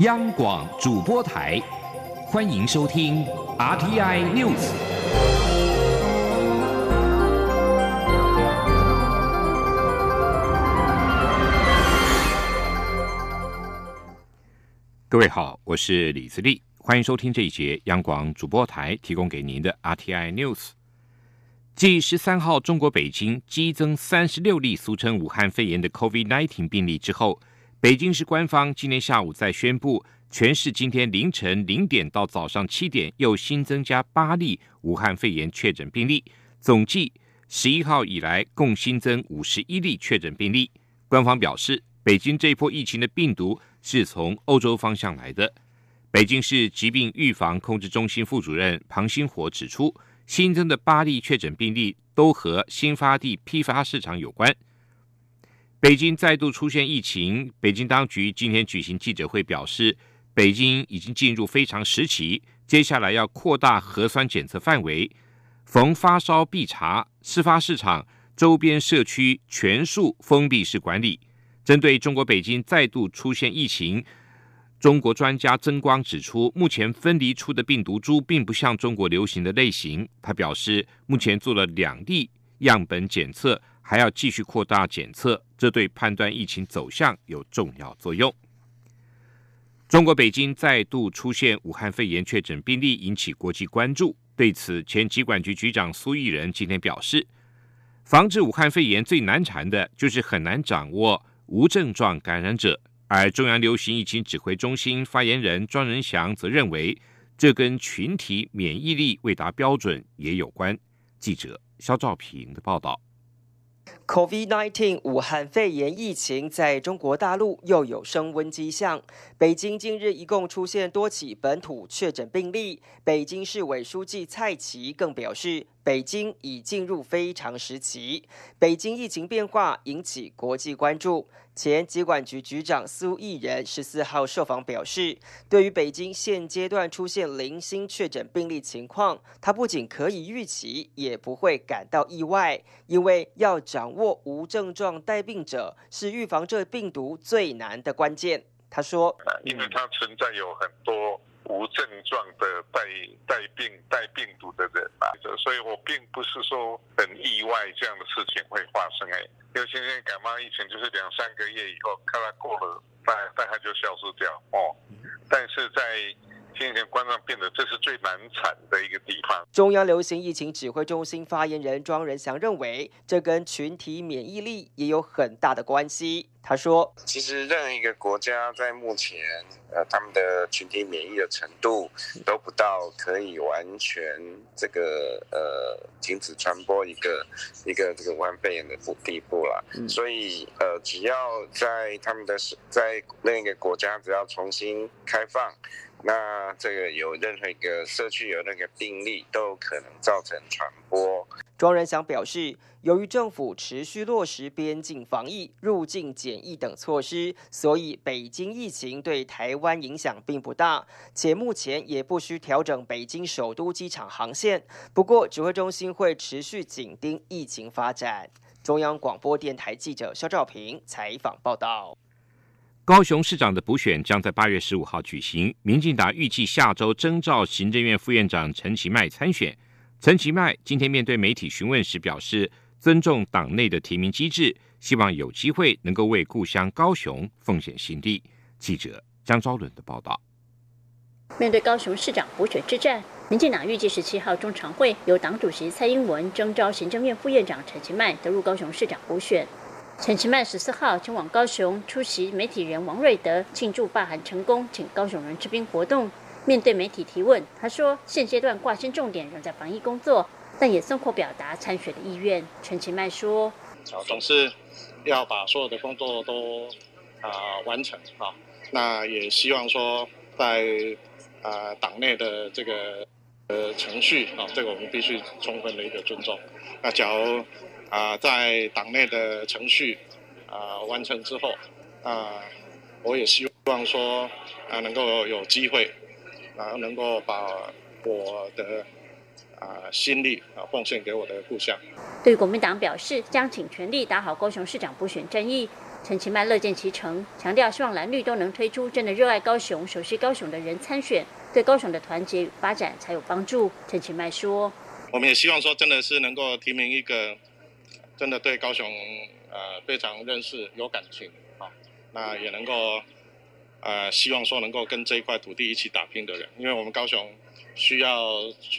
央广主播台，欢迎收听 RTI News。各位好，我是李自立，欢迎收听这一节央广主播台提供给您的 RTI News。继十三号中国北京激增三十六例俗称武汉肺炎的 COVID-19 病例之后，北京市官方今天下午再宣布，全市今天凌晨零点到早上七点又新增加八例武汉肺炎确诊病例，总计十一号以来共新增五十一例确诊病例。官方表示，北京这一波疫情的病毒是从欧洲方向来的。北京市疾病预防控制中心副主任庞星火指出。新增的八例确诊病例都和新发地批发市场有关。北京再度出现疫情，北京当局今天举行记者会表示，北京已经进入非常时期，接下来要扩大核酸检测范围，逢发烧必查，事发市场周边社区全数封闭式管理。针对中国北京再度出现疫情。中国专家曾光指出，目前分离出的病毒株并不像中国流行的类型。他表示，目前做了两例样本检测，还要继续扩大检测，这对判断疫情走向有重要作用。中国北京再度出现武汉肺炎确诊病例，引起国际关注。对此，前疾管局局长苏益仁今天表示，防治武汉肺炎最难缠的就是很难掌握无症状感染者。而中央流行疫情指挥中心发言人庄仁祥则认为，这跟群体免疫力未达标准也有关。记者肖兆平的报道。COVID-19 武汉肺炎疫情在中国大陆又有升温迹象。北京近日一共出现多起本土确诊病例。北京市委书记蔡奇更表示，北京已进入非常时期。北京疫情变化引起国际关注。前疾管局局长苏益仁十四号受访表示，对于北京现阶段出现零星确诊病例情况，他不仅可以预期，也不会感到意外，因为要掌握无症状带病者是预防这病毒最难的关键。他说：“因为它存在有很多。”无症状的带带病带病毒的人啊，所以我并不是说很意外这样的事情会发生哎。因为现在感冒疫情就是两三个月以后，看它过了，大大概就消失掉哦。但是在今天观众变得这是最难产的一个地方。中央流行疫情指挥中心发言人庄仁祥认为，这跟群体免疫力也有很大的关系。他说：“其实任何一个国家在目前，呃，他们的群体免疫的程度都不到可以完全这个呃停止传播一个一个这个武汉肺炎的地步了。所以呃，只要在他们的在另一个国家，只要重新开放。”那这个有任何一个社区有那个病例，都有可能造成传播。庄仁祥表示，由于政府持续落实边境防疫、入境检疫等措施，所以北京疫情对台湾影响并不大，且目前也不需调整北京首都机场航线。不过，指挥中心会持续紧盯疫情发展。中央广播电台记者肖兆平采访报道。高雄市长的补选将在八月十五号举行，民进党预计下周征召行政院副院长陈其迈参选。陈其迈今天面对媒体询问时表示，尊重党内的提名机制，希望有机会能够为故乡高雄奉献心力。记者张昭伦的报道。面对高雄市长补选之战，民进党预计十七号中常会由党主席蔡英文征召行政院副院长陈其迈得入高雄市长补选。陈其迈十四号前往高雄出席媒体人王瑞德庆祝罢韩成功，请高雄人吃冰活动。面对媒体提问，他说：“现阶段挂心重点仍在防疫工作，但也松口表达参选的意愿。”陈其迈说：“啊总是要把所有的工作都啊完成啊，那也希望说在啊党内的这个呃程序啊，这个我们必须充分的一个尊重。那假如。”啊，在党内的程序啊完成之后，啊，我也希望说啊能够有机会，然后能够把我的啊心力啊奉献给我的故乡。对国民党表示，将尽全力打好高雄市长补选战役。陈其迈乐见其成，强调希望蓝绿都能推出真的热爱高雄、熟悉高雄的人参选，对高雄的团结与发展才有帮助。陈其迈说：“我们也希望说，真的是能够提名一个真的对高雄呃非常认识、有感情啊，那也能够呃希望说能够跟这一块土地一起打拼的人，因为我们高雄需要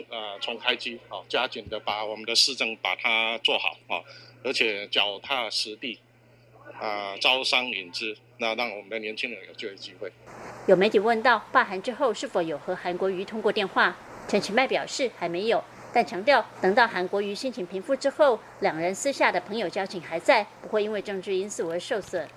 呃重开机啊，加紧的把我们的市政把它做好啊，而且脚踏实地。”啊，招商引资，那让我们的年轻人有就业机会。有媒体问到罢韩之后是否有和韩国瑜通过电话，陈其迈表示还没有，但强调等到韩国瑜心情平复之后，两人私下的朋友交情还在，不会因为政治因素而受损。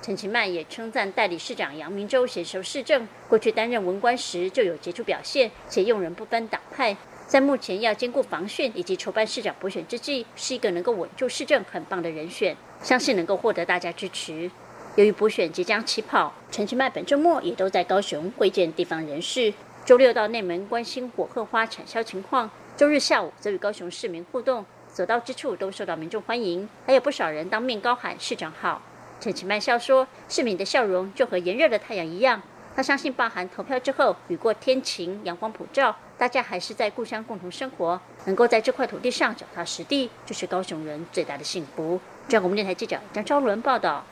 陈其迈也称赞代理市长杨明洲娴熟市政，过去担任文官时就有杰出表现，且用人不分党派，在目前要兼顾防汛以及筹办市长补选之际，是一个能够稳住市政很棒的人选。相信能够获得大家支持。由于补选即将起跑，陈其迈本周末也都在高雄会见地方人士。周六到内门关心火鹤花产销情况，周日下午则与高雄市民互动，所到之处都受到民众欢迎，还有不少人当面高喊“市长好”。陈其迈笑说：“市民的笑容就和炎热的太阳一样。”他相信罢韩投票之后，雨过天晴，阳光普照，大家还是在故乡共同生活，能够在这块土地上脚踏实地，就是高雄人最大的幸福。中国电台记者张昭伦报道：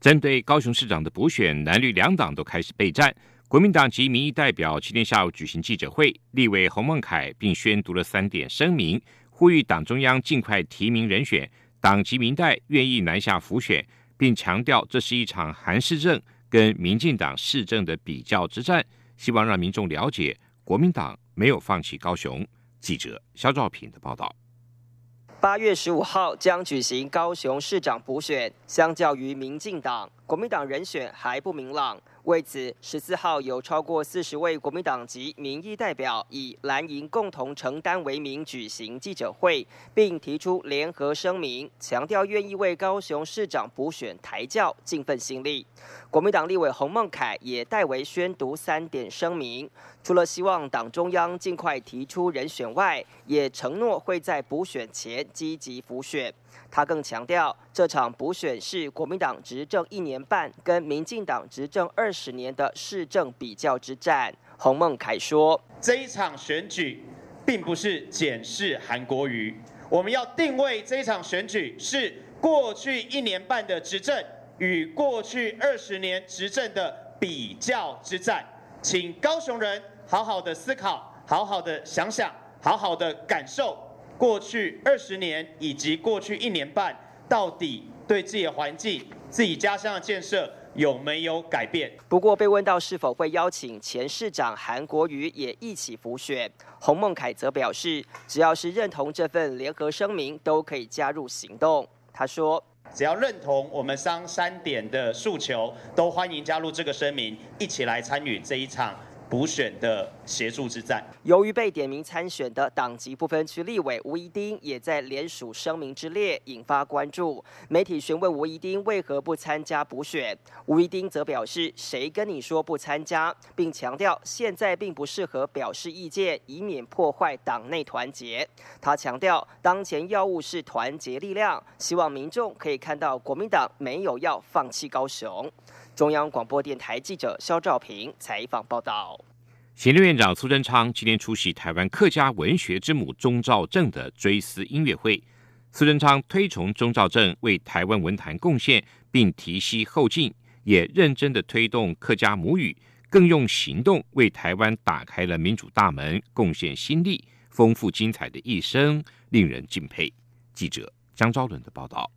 针对高雄市长的补选，蓝绿两党都开始备战。国民党及民意代表今天下午举行记者会，立委洪孟凯并宣读了三点声明，呼吁党中央尽快提名人选，党及民代愿意南下辅选，并强调这是一场韩市政跟民进党市政的比较之战，希望让民众了解国民党没有放弃高雄。记者肖兆平的报道。八月十五号将举行高雄市长补选，相较于民进党，国民党人选还不明朗。为此，十四号有超过四十位国民党籍民意代表以蓝营共同承担为名举行记者会，并提出联合声明，强调愿意为高雄市长补选抬轿，尽份心力。国民党立委洪孟凯也代为宣读三点声明，除了希望党中央尽快提出人选外，也承诺会在补选前积极辅选。他更强调，这场补选是国民党执政一年半跟民进党执政二十年的市政比较之战。洪孟凯说：“这一场选举并不是检视韩国瑜，我们要定位这一场选举是过去一年半的执政与过去二十年执政的比较之战。请高雄人好好的思考，好好的想想，好好的感受。”过去二十年以及过去一年半，到底对自己的环境、自己家乡的建设有没有改变？不过被问到是否会邀请前市长韩国瑜也一起浮选，洪孟凯则表示，只要是认同这份联合声明，都可以加入行动。他说：“只要认同我们商三点的诉求，都欢迎加入这个声明，一起来参与这一场。”补选的协助之战。由于被点名参选的党籍不分区立委吴怡丁也在联署声明之列，引发关注。媒体询问吴怡丁为何不参加补选，吴怡丁则表示：“谁跟你说不参加？”并强调现在并不适合表示意见，以免破坏党内团结。他强调，当前要务是团结力量，希望民众可以看到国民党没有要放弃高雄。中央广播电台记者肖兆平采访报道。行政院长苏贞昌今天出席台湾客家文学之母钟兆正的追思音乐会。苏贞昌推崇钟兆正为台湾文坛贡献，并提携后进，也认真的推动客家母语，更用行动为台湾打开了民主大门，贡献心力，丰富精彩的一生，令人敬佩。记者张昭伦的报道。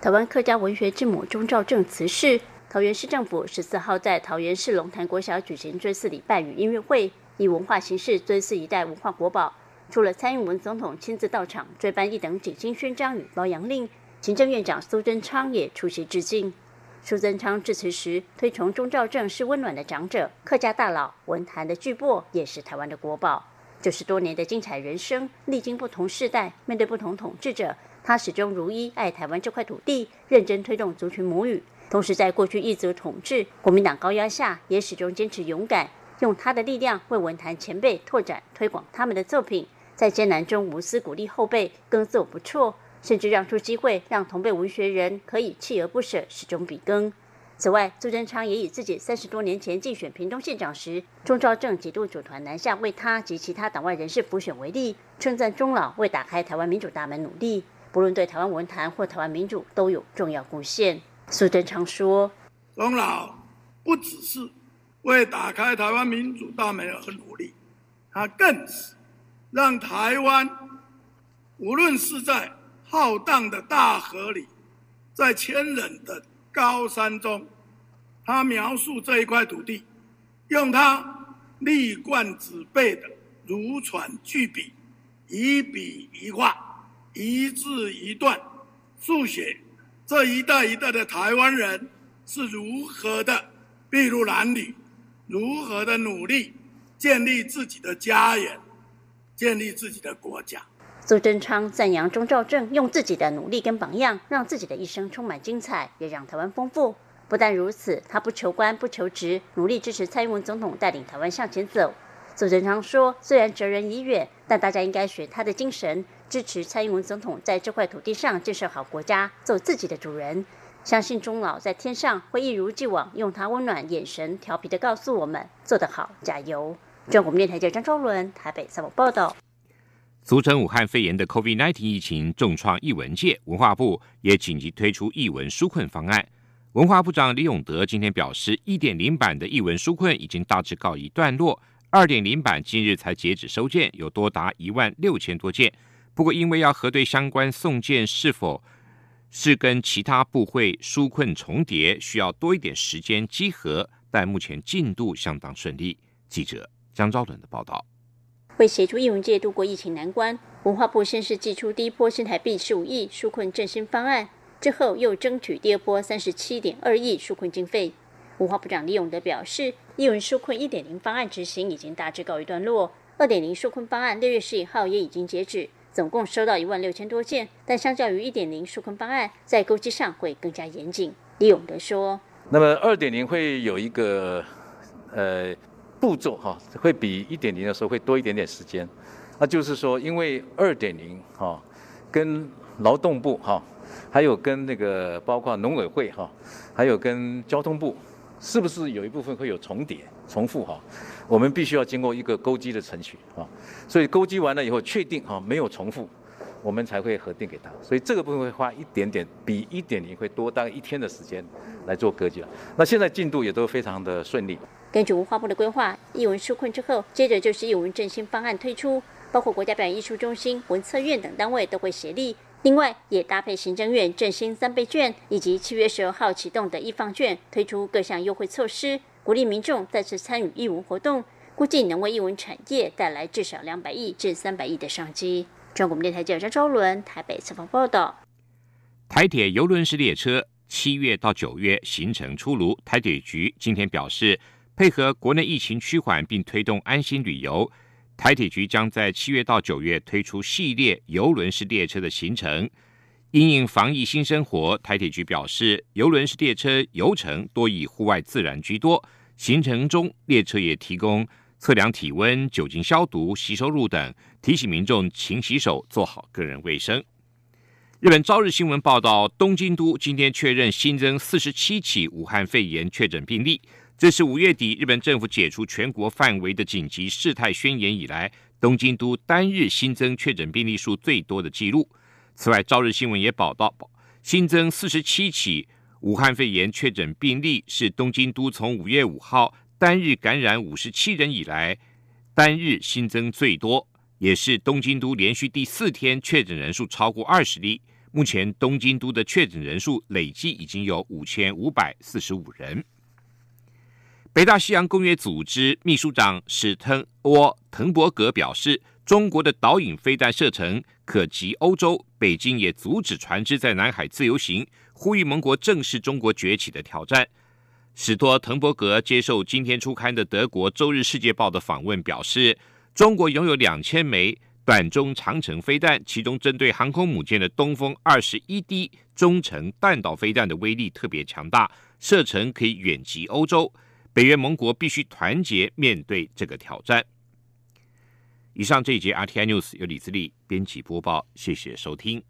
台湾客家文学之母钟兆正辞世，桃园市政府十四号在桃园市龙潭国小举行追思礼拜与音乐会，以文化形式追思一代文化国宝。除了蔡英文总统亲自到场追颁一等景星勋章与褒扬令，行政院长苏贞昌也出席致敬。苏贞昌致辞时推崇钟兆正是温暖的长者，客家大佬，文坛的巨擘，也是台湾的国宝。九十多年的精彩人生，历经不同世代，面对不同统治者。他始终如一爱台湾这块土地，认真推动族群母语。同时，在过去一族统治、国民党高压下，也始终坚持勇敢，用他的力量为文坛前辈拓展推广他们的作品，在艰难中无私鼓励后辈，更做不辍。甚至让出机会让同辈文学人可以锲而不舍，始终笔耕。此外，苏贞昌也以自己三十多年前竞选屏东县长时，钟兆正几度组团南下为他及其他党外人士辅选为例，称赞钟老为打开台湾民主大门努力，不论对台湾文坛或台湾民主都有重要贡献。苏贞昌说：“钟老不只是为打开台湾民主大门而努力，他更是让台湾无论是在浩荡的大河里，在千人的。”高山中，他描述这一块土地，用他立贯纸背的如椽巨笔，一笔一画，一字一段，速写这一代一代的台湾人是如何的筚路蓝缕，如何的努力建立自己的家园，建立自己的国家。苏贞昌赞扬钟兆正用自己的努力跟榜样，让自己的一生充满精彩，也让台湾丰富。不但如此，他不求官不求职，努力支持蔡英文总统带领台湾向前走。苏贞昌说：“虽然哲人已远，但大家应该学他的精神，支持蔡英文总统在这块土地上建设好国家，做自己的主人。相信钟老在天上会一如既往，用他温暖眼神调皮的告诉我们：做得好，加油！”中国电台记者张昭伦台北采访报道。俗称武汉肺炎的 COVID-19 疫情重创译文界，文化部也紧急推出译文纾困方案。文化部长李永德今天表示，一点零版的译文纾困已经大致告一段落，二点零版今日才截止收件，有多达一万六千多件。不过，因为要核对相关送件是否是跟其他部会纾困重叠，需要多一点时间稽核，但目前进度相当顺利。记者江昭伦的报道。为协助艺文界度过疫情难关，文化部先是寄出第一波新台币十五亿纾困振兴方案，之后又争取第二波三十七点二亿纾困经费。文化部长李永德表示，艺文纾困一点零方案执行已经大致告一段落，二点零纾困方案六月十一号也已经截止，总共收到一万六千多件，但相较于一点零纾困方案，在勾稽上会更加严谨。李永德说：“那么二点零会有一个，呃。”步骤哈会比一点零的时候会多一点点时间，那就是说，因为二点零哈跟劳动部哈，还有跟那个包括农委会哈，还有跟交通部，是不是有一部分会有重叠、重复哈？我们必须要经过一个勾稽的程序啊，所以勾稽完了以后确定哈没有重复，我们才会核定给他。所以这个部分会花一点点，比一点零会多大概一天的时间来做割辑了。那现在进度也都非常的顺利。根据文化部的规划，艺文纾困之后，接着就是艺文振兴方案推出，包括国家表演艺术中心、文策院等单位都会协力。另外，也搭配行政院振兴三倍券以及七月十二号启动的易放券，推出各项优惠措施，鼓励民众再次参与义文活动，估计能为艺文产业带来至少两百亿至三百亿的商机。中国电台记者张昭伦台北采访报道。台铁邮轮式列车七月到九月行程出炉，台铁局今天表示。配合国内疫情趋缓，并推动安心旅游，台铁局将在七月到九月推出系列游轮式列车的行程。因应防疫新生活，台铁局表示，游轮式列车游程多以户外自然居多。行程中，列车也提供测量体温、酒精消毒、洗手乳等，提醒民众勤洗手，做好个人卫生。日本朝日新闻报道，东京都今天确认新增四十七起武汉肺炎确诊病例。这是五月底日本政府解除全国范围的紧急事态宣言以来，东京都单日新增确诊病例数最多的记录。此外，朝日新闻也报道，新增四十七起武汉肺炎确诊病例，是东京都从五月五号单日感染五十七人以来单日新增最多，也是东京都连续第四天确诊人数超过二十例。目前，东京都的确诊人数累计已经有五千五百四十五人。北大西洋公约组织秘书长史滕沃滕伯格表示，中国的导引飞弹射程可及欧洲，北京也阻止船只在南海自由行，呼吁盟国正视中国崛起的挑战。史托滕伯格接受今天初刊的德国《周日世界报》的访问，表示，中国拥有两千枚短中长程飞弹，其中针对航空母舰的东风二十一 D 中程弹道飞弹的威力特别强大，射程可以远及欧洲。北约盟国必须团结面对这个挑战。以上这一节 RTI News 由李自力编辑播报，谢谢收听。